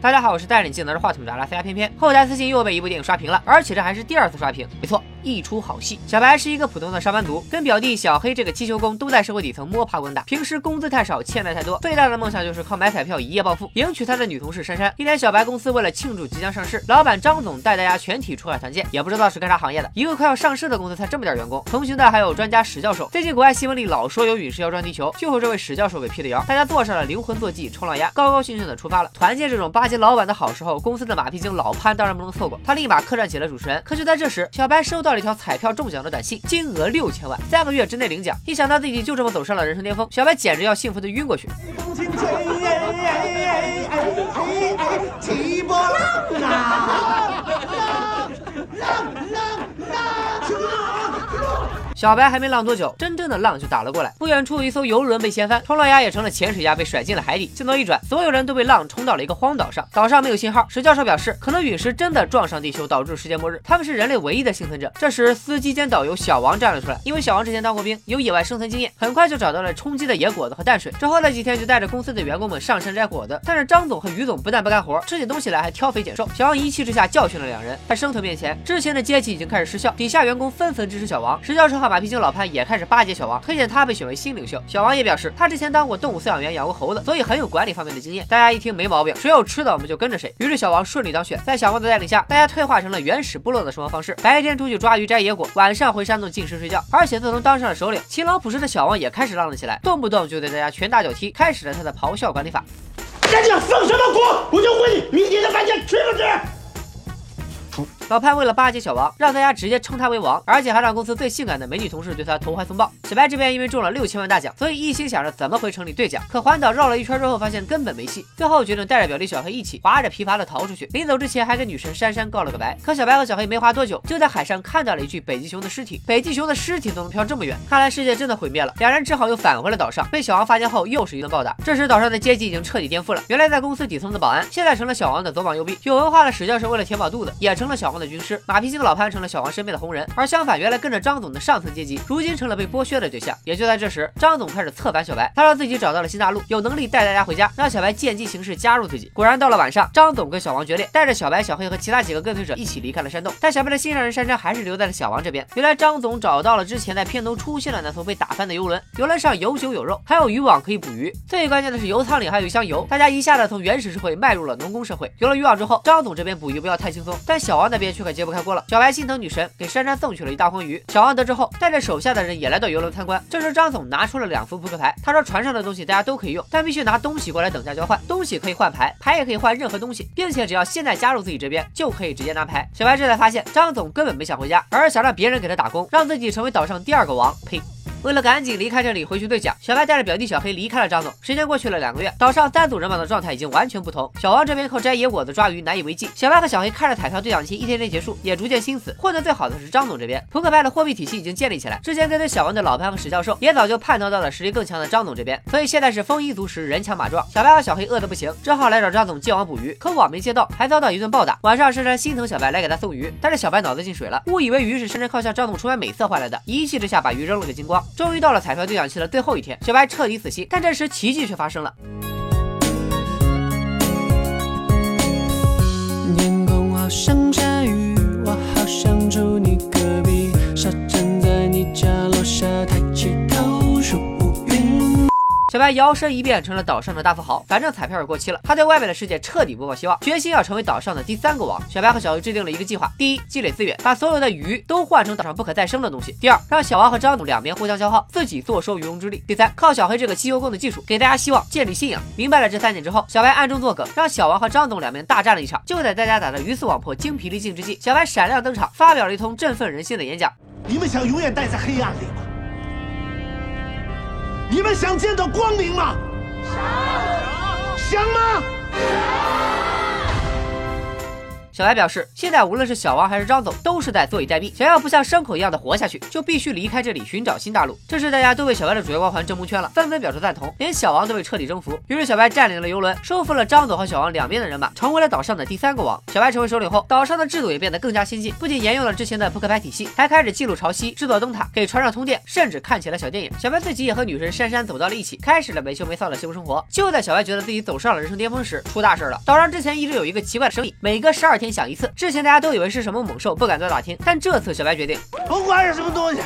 大家好，我是带领技能的话筒的阿拉斯加偏偏。后台私信又被一部电影刷屏了，而且这还是第二次刷屏。没错，一出好戏。小白是一个普通的上班族，跟表弟小黑这个汽修工都在社会底层摸爬滚打，平时工资太少，欠债太多，最大的梦想就是靠买彩票一夜暴富，迎娶他的女同事珊珊。一天，小白公司为了庆祝即将上市，老板张总带大家全体出海团建，也不知道是干啥行业的，一个快要上市的公司才这么点员工。同行的还有专家史教授，最近国外新闻里老说有陨石要撞地球，就是这位史教授给辟的谣。大家坐上了灵魂坐骑冲浪鸭，高高兴兴的出发了。团建这种巴结老板的好时候。公司的马屁精老潘当然不能错过，他立马客串起了主持人。可就在这时，小白收到了一条彩票中奖的短信，金额六千万，三个月之内领奖。一想到自己就这么走上了人生巅峰，小白简直要幸福的晕过去。小白还没浪多久，真正的浪就打了过来。不远处，一艘游轮被掀翻，冲浪鸭也成了潜水鸭，被甩进了海底。镜头一转，所有人都被浪冲到了一个荒岛上，岛上没有信号。石教授表示，可能陨石真的撞上地球，导致世界末日。他们是人类唯一的幸存者。这时，司机兼导游小王站了出来，因为小王之前当过兵，有野外生存经验，很快就找到了充饥的野果子和淡水。之后的几天，就带着公司的员工们上山摘果子。但是张总和于总不但不干活，吃起东西来还挑肥拣瘦。小王一气之下教训了两人，在生存面前，之前的阶级已经开始失效，底下员工纷纷支持小王。石教授马屁精老潘也。开始巴结小王，推荐他被选为新领袖。小王也表示，他之前当过动物饲养员，养过猴子，所以很有管理方面的经验。大家一听没毛病，谁有吃的我们就跟着谁。于是小王顺利当选。在小王的带领下，大家退化成了原始部落的生活方式：白天出去抓鱼摘野果，晚上回山洞进食睡觉。而且自从当上了首领，勤劳朴实的小王也开始浪了起来，动不动就对大家拳打脚踢，开始了他的咆哮管理法。赶紧放什么火，我就问你，明天的饭钱吃不吃？老潘为了巴结小王，让大家直接称他为王，而且还让公司最性感的美女同事对他投怀送抱。小白这边因为中了六千万大奖，所以一心想着怎么回城里兑奖。可环岛绕了一圈之后，发现根本没戏，最后决定带着表弟小黑一起划着皮筏的逃出去。临走之前还跟女神珊珊告了个白。可小白和小黑没划多久，就在海上看到了一具北极熊的尸体。北极熊的尸体都能飘这么远，看来世界真的毁灭了。两人只好又返回了岛上，被小王发现后又是一顿暴打。这时岛上的阶级已经彻底颠覆了，原来在公司底层的保安，现在成了小王的左膀右臂。有文化的史教授为了填饱肚子，也成了小王的军师。马屁精的。老潘成了小王身边的红人，而相反，原来跟着张总的上层阶级，如今成了被剥削的对象。也就在这时，张总开始策反小白，他让自己找到了新大陆，有能力带大家回家，让小白见机行事加入自己。果然，到了晚上，张总跟小王决裂，带着小白、小黑和其他几个跟随者一起离开了山洞。但小白的心上人珊珊还是留在了小王这边。原来张总找到了之前在片头出现的那艘被打翻的游轮，游轮上有酒有肉，还有渔网可以捕鱼。最关键的是油舱里还有一箱油，大家一下子从原始社会迈入了农工社会。有了渔网之后，张总这边捕鱼不要太轻松，但小小王那边却可揭不开锅了。小白心疼女神。给珊珊送去了一大筐鱼。小王得知后，带着手下的人也来到游轮参观。这时，张总拿出了两副扑克牌，他说船上的东西大家都可以用，但必须拿东西过来等价交换。东西可以换牌，牌也可以换任何东西，并且只要现在加入自己这边，就可以直接拿牌。小白这才发现，张总根本没想回家，而是想让别人给他打工，让自己成为岛上第二个王。呸！为了赶紧离开这里回去兑奖，小白带着表弟小黑离开了张总。时间过去了两个月，岛上三组人马的状态已经完全不同。小王这边靠摘野果子抓鱼难以为继，小白和小黑看着彩票兑奖期一天天结束，也逐渐心死。混得最好的是张总这边，扑克牌的货币体系已经建立起来。之前跟随小王的老潘和史教授也早就判断到了实力更强的张总这边，所以现在是丰衣足食，人强马壮。小白和小黑饿得不行，只好来找张总借网捕鱼，可网没借到，还遭到一顿暴打。晚上珊珊心疼小白来给他送鱼，但是小白脑子进水了，误以为鱼是珊珊靠向张总出卖美色换来的，一气之下把鱼扔了个精光。终于到了彩票。兑奖期的最后一天，小白彻底死心，但这时奇迹却发生了。天空好像小白摇身一变成了岛上的大富豪，反正彩票也过期了，他对外面的世界彻底不抱希望，决心要成为岛上的第三个王。小白和小黑制定了一个计划：第一，积累资源，把所有的鱼都换成岛上不可再生的东西；第二，让小王和张总两边互相消耗，自己坐收渔翁之利；第三，靠小黑这个机油工的技术给大家希望，建立信仰。明白了这三点之后，小白暗中作梗，让小王和张总两边大战了一场。就在大家打得鱼死网破、精疲力尽之际，小白闪亮登场，发表了一通振奋人心的演讲：你们想永远待在黑暗里？你们想见到光明吗？想，想吗？小白表示，现在无论是小王还是张总，都是在坐以待毙。想要不像牲口一样的活下去，就必须离开这里，寻找新大陆。这时大家都为小白的主角光环正蒙圈了，纷纷表示赞同，连小王都被彻底征服。于是小白占领了游轮，收复了张总和小王两边的人马，成为了岛上的第三个王。小白成为首领后，岛上的制度也变得更加先进，不仅沿用了之前的扑克牌体系，还开始记录潮汐、制作灯塔、给船上通电，甚至看起了小电影。小白自己也和女神珊珊走到了一起，开始了没羞没臊的幸福生活。就在小白觉得自己走上了人生巅峰时，出大事了。岛上之前一直有一个奇怪的生意，每隔十二天想一次。之前大家都以为是什么猛兽，不敢再打听。但这次小白决定，不管是什么东西。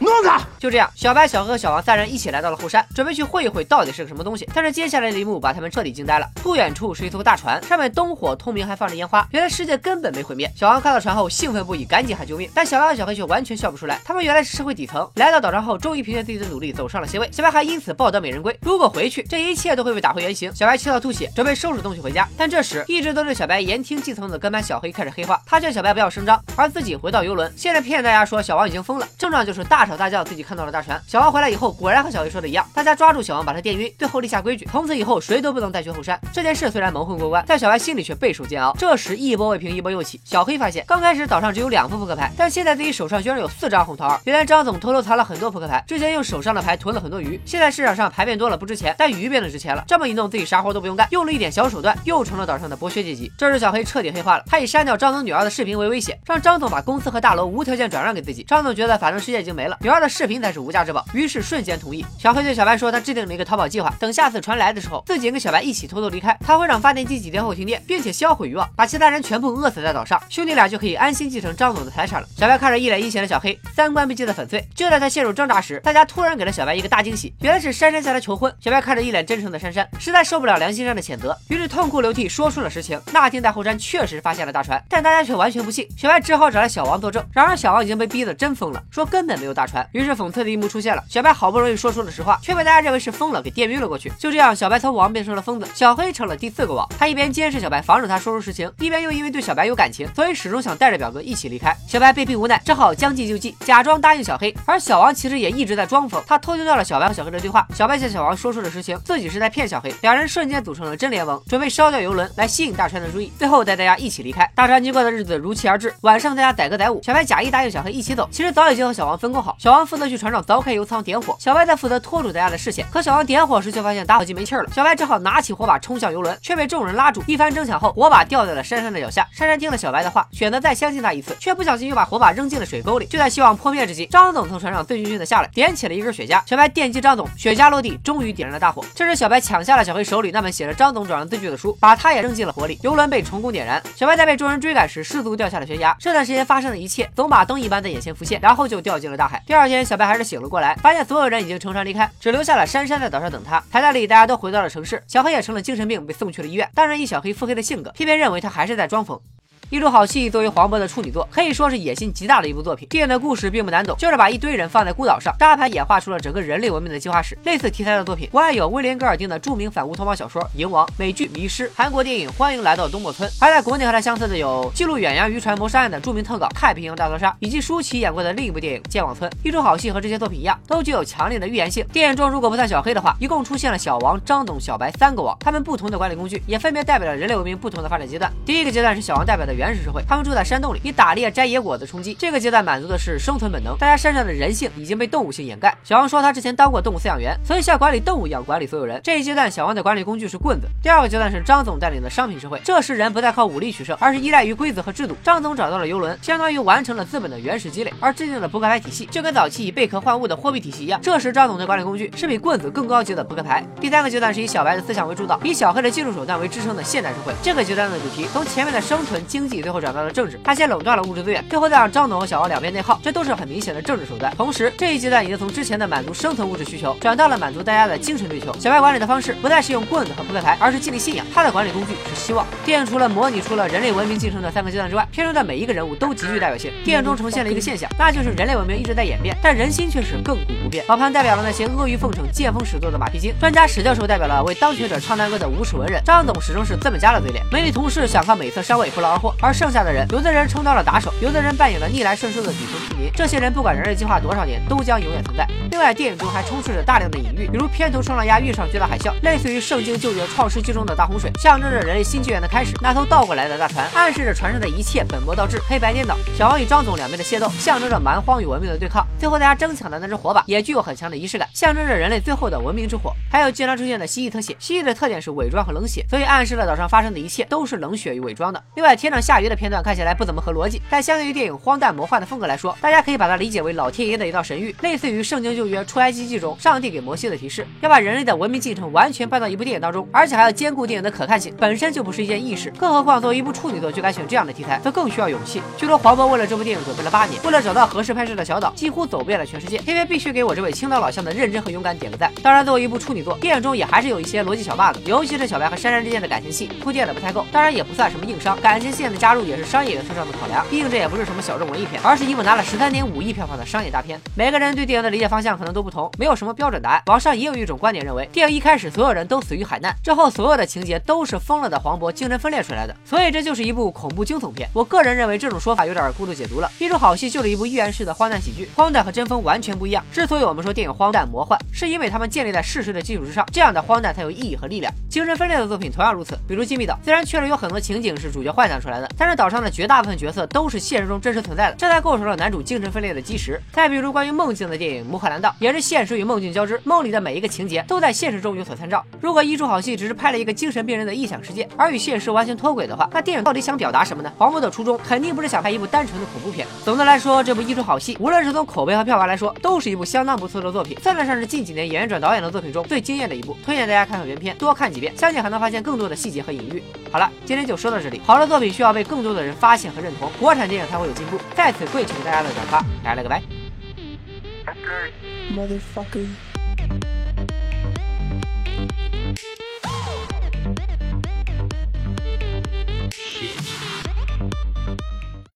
弄他！就这样，小白、小黑和小王三人一起来到了后山，准备去会一会到底是个什么东西。但是接下来的一幕把他们彻底惊呆了。不远处是一艘大船，上面灯火通明，还放着烟花。原来世界根本没毁灭。小王看到船后兴奋不已，赶紧喊救命。但小白和小黑却完全笑不出来。他们原来是社会底层，来到岛上后，终于凭借自己的努力走上了 C 位。小白还因此抱得美人归。如果回去，这一切都会被打回原形。小白气到吐血，准备收拾东西回家。但这时，一直都对小白言听计从的跟班小黑开始黑化。他劝小白不要声张，而自己回到游轮，现在骗大家说小王已经疯了。症状就是大吵大叫，自己看到了。大船，小王回来以后，果然和小黑说的一样，大家抓住小王，把他电晕，最后立下规矩，从此以后谁都不能再去后山。这件事虽然蒙混过关，但小白心里却备受煎熬。这时一波未平，一波又起。小黑发现，刚开始岛上只有两副扑克牌，但现在自己手上居然有四张红桃二。原来张总偷偷藏了很多扑克牌，之前用手上的牌囤了很多鱼。现在市场上牌变多了不值钱，但鱼变得值钱了。这么一弄，自己啥活都不用干，用了一点小手段，又成了岛上的剥削阶级。这时小黑彻底黑化了，他以删掉张总女儿的视频为威胁，让张总把公司和大楼无条件转让给自己。张总觉得反正世界已经没了，女儿的视频才是无价之宝，于是。瞬间同意。小黑对小白说，他制定了一个逃跑计划，等下次船来的时候，自己跟小白一起偷偷离开。他会让发电机几天后停电，并且销毁渔网，把其他人全部饿死在岛上，兄弟俩就可以安心继承张总的财产了。小白看着一脸阴险的小黑，三观被击得粉碎。就在他陷入挣扎时，大家突然给了小白一个大惊喜，原来是珊珊向他求婚。小白看着一脸真诚的珊珊，实在受不了良心上的谴责，于是痛哭流涕说出了实情。那天在后山确实发现了大船，但大家却完全不信。小白只好找来小王作证。然而小王已经被逼得真疯了，说根本没有大船。于是讽刺的一幕出现了，小白好不容易说出了。实话却被大家认为是疯了，给电晕了过去。就这样，小白从王变成了疯子，小黑成了第四个王。他一边监视小白，防止他说出实情，一边又因为对小白有感情，所以始终想带着表哥一起离开。小白被逼无奈，只好将计就计，假装答应小黑。而小王其实也一直在装疯，他偷听到了小白和小黑的对话。小白向小王说出了实情，自己是在骗小黑。两人瞬间组成了真联盟，准备烧掉游轮来吸引大船的注意，最后带大家一起离开。大船经过的日子如期而至，晚上大家载歌载舞。小白假意答应小黑一起走，其实早已经和小王分工好。小王负责去船上凿开油舱点火，小白则负责拖住大家的视线。可小王点火时，却发现打火机没气了。小白只好拿起火把冲向游轮，却被众人拉住。一番争抢后，火把掉在了珊珊的脚下。珊珊听了小白的话，选择再相信他一次，却不小心又把火把扔进了水沟里。就在希望破灭之际，张总从船上醉醺醺的下来，点起了一根雪茄。小白电击张总，雪茄落地，终于点燃了大火。这时，小白抢下了小黑手里那本写着张总转让字据的书，把他也扔进了火里。游轮被成功点燃。小白在被众人追赶时，失足掉下了悬崖。这段时间发生的一切，总把灯一般在眼前浮现，然后就掉进了大海。第二天，小白还是醒了过来，发现所有人已经乘船离开，只留下了珊珊在岛上等他。台袋里，大家都回到了城市，小黑也成了精神病，被送去了医院。当然，以小黑腹黑的性格，偏偏认为他还是在装疯。一出好戏，作为黄渤的处女作，可以说是野心极大的一部作品。电影的故事并不难懂，就是把一堆人放在孤岛上，扎牌演化出了整个人类文明的进化史。类似题材的作品，国外有威廉·戈尔丁的著名反乌托邦小说《蝇王》，美剧《迷失》，韩国电影《欢迎来到东莫村》。而在国内和它相似的有记录远洋渔船谋杀案的著名特稿《太平洋大屠杀》，以及舒淇演过的另一部电影《剑网村》。一出好戏和这些作品一样，都具有强烈的预言性。电影中如果不算小黑的话，一共出现了小王、张董、小白三个王，他们不同的管理工具也分别代表了人类文明不同的发展阶段。第一个阶段是小王代表的原始社会，他们住在。山洞里以打猎摘野果子充饥，这个阶段满足的是生存本能。大家身上的人性已经被动物性掩盖。小王说他之前当过动物饲养员，所以像管理动物一样管理所有人。这一阶段小王的管理工具是棍子。第二个阶段是张总带领的商品社会，这时人不再靠武力取胜，而是依赖于规则和制度。张总找到了游轮，相当于完成了资本的原始积累，而制定了扑克牌体系，就跟早期以贝壳换物的货币体系一样。这时张总的管理工具是比棍子更高级的扑克牌。第三个阶段是以小白的思想为主导，以小黑的技术手段为支撑的现代社会。这个阶段的主题从前面的生存经济济，最后转到了政治。他先垄断了。物质资源，最后再让张总和小王两边内耗，这都是很明显的政治手段。同时，这一阶段已经从之前的满足生存物质需求，转到了满足大家的精神追求。小白管理的方式不再是用棍子和扑克牌，而是建立信仰。他的管理工具是希望。电影除了模拟出了人类文明进程的三个阶段之外，片中的每一个人物都极具代表性。电影中呈现了一个现象，那就是人类文明一直在演变，但人心却是亘古不变。老潘代表了那些阿谀奉承、见风使舵的马屁精，专家史教授代表了为当权者唱赞歌的无耻文人，张总始终是资本家的嘴脸，美女同事想靠美色上位不劳而获。而剩下的人，有的人充当了打手，有的人扮演了逆来顺受的底层平民。这些人不管人类进化多少年，都将永远存在。另外，电影中还充斥着大量的隐喻，比如片头冲浪鸭遇上巨大海啸，类似于《圣经旧约创世纪》中的大洪水，象征着人类新纪元的开始。那艘倒过来的大船，暗示着船上的一切本末倒置、黑白颠倒。小王与张总两边的械斗，象征着蛮荒与文明的对抗。最后大家争抢的那只火把，也具有很强的仪式感，象征着人类最后的文明之火。还有经常出现的蜥蜴特写，蜥蜴的特点是伪装和冷血，所以暗示了岛上发生的一切都是冷血与伪装的。另外，天上下雨的片段看起来不怎么合逻辑，但相对于电影荒诞魔幻的风格来说，大家可以把它理解为老天爷的一道神谕，类似于《圣经旧约出埃及记》中上帝给摩西的提示，要把人类的文明进程完全搬到一部电影当中，而且还要兼顾电影的可看性，本身就不是一件易事，更何况作为一部处女作就敢选这样的题材，则更需要勇气。据说黄渤为了这部电影准备了八年，为了找到合适拍摄的小岛，几乎走遍了全世界。偏偏必须给我这位青岛老乡的认真和勇敢点个赞。当然，作为一部处女作，电影中也还是有一些逻辑小 bug，尤其是小白和珊珊之间的感情戏铺垫的不太够，当然也不算什么硬伤，感情线的加入也是商业元素上的考量，毕竟这也不是什么小众文艺片，而是一部拿了十三点五亿票房的商业大片。每个人对电影的理解方向可能都不同，没有什么标准答案。网上也有一种观点认为，电影一开始所有人都死于海难，之后所有的情节都是疯了的黄渤精神分裂出来的，所以这就是一部恐怖惊悚片。我个人认为这种说法有点过度解读了。一出好戏就是一部寓言式的荒诞喜剧，荒诞和真疯完全不一样。之所以我们说电影荒诞魔幻，是因为他们建立在事实的基础之上，这样的荒诞才有意义和力量。精神分裂的作品同样如此，比如《金密岛》，虽然确实有很多情景是主角幻想出来的，但是岛上的绝大部分角色都是现实中真实存在的，这才构成了男主精神分裂的基石。再比如关于梦境的电影《穆赫兰道》，也是现实与梦境交织，梦里的每一个情节都在现实中有所参照。如果一出好戏只是拍了一个精神病人的异想世界，而与现实完全脱轨的话，那电影到底想表达什么呢？黄渤的初衷肯定不是想拍一部单纯的恐怖片。总的来说，这部一出好戏，无论是从口碑和票房来说，都是一部相当不错的作品，算得上是近几年演员转导演的作品中最惊艳的一部。推荐大家看看原片，多看几遍，相信还能发现更多的细节和隐喻。好了，今天就说到这里。好的作品需要被被更多的人发现和认同，国产电影才会有进步。在此跪求大家的转发，来了个拜。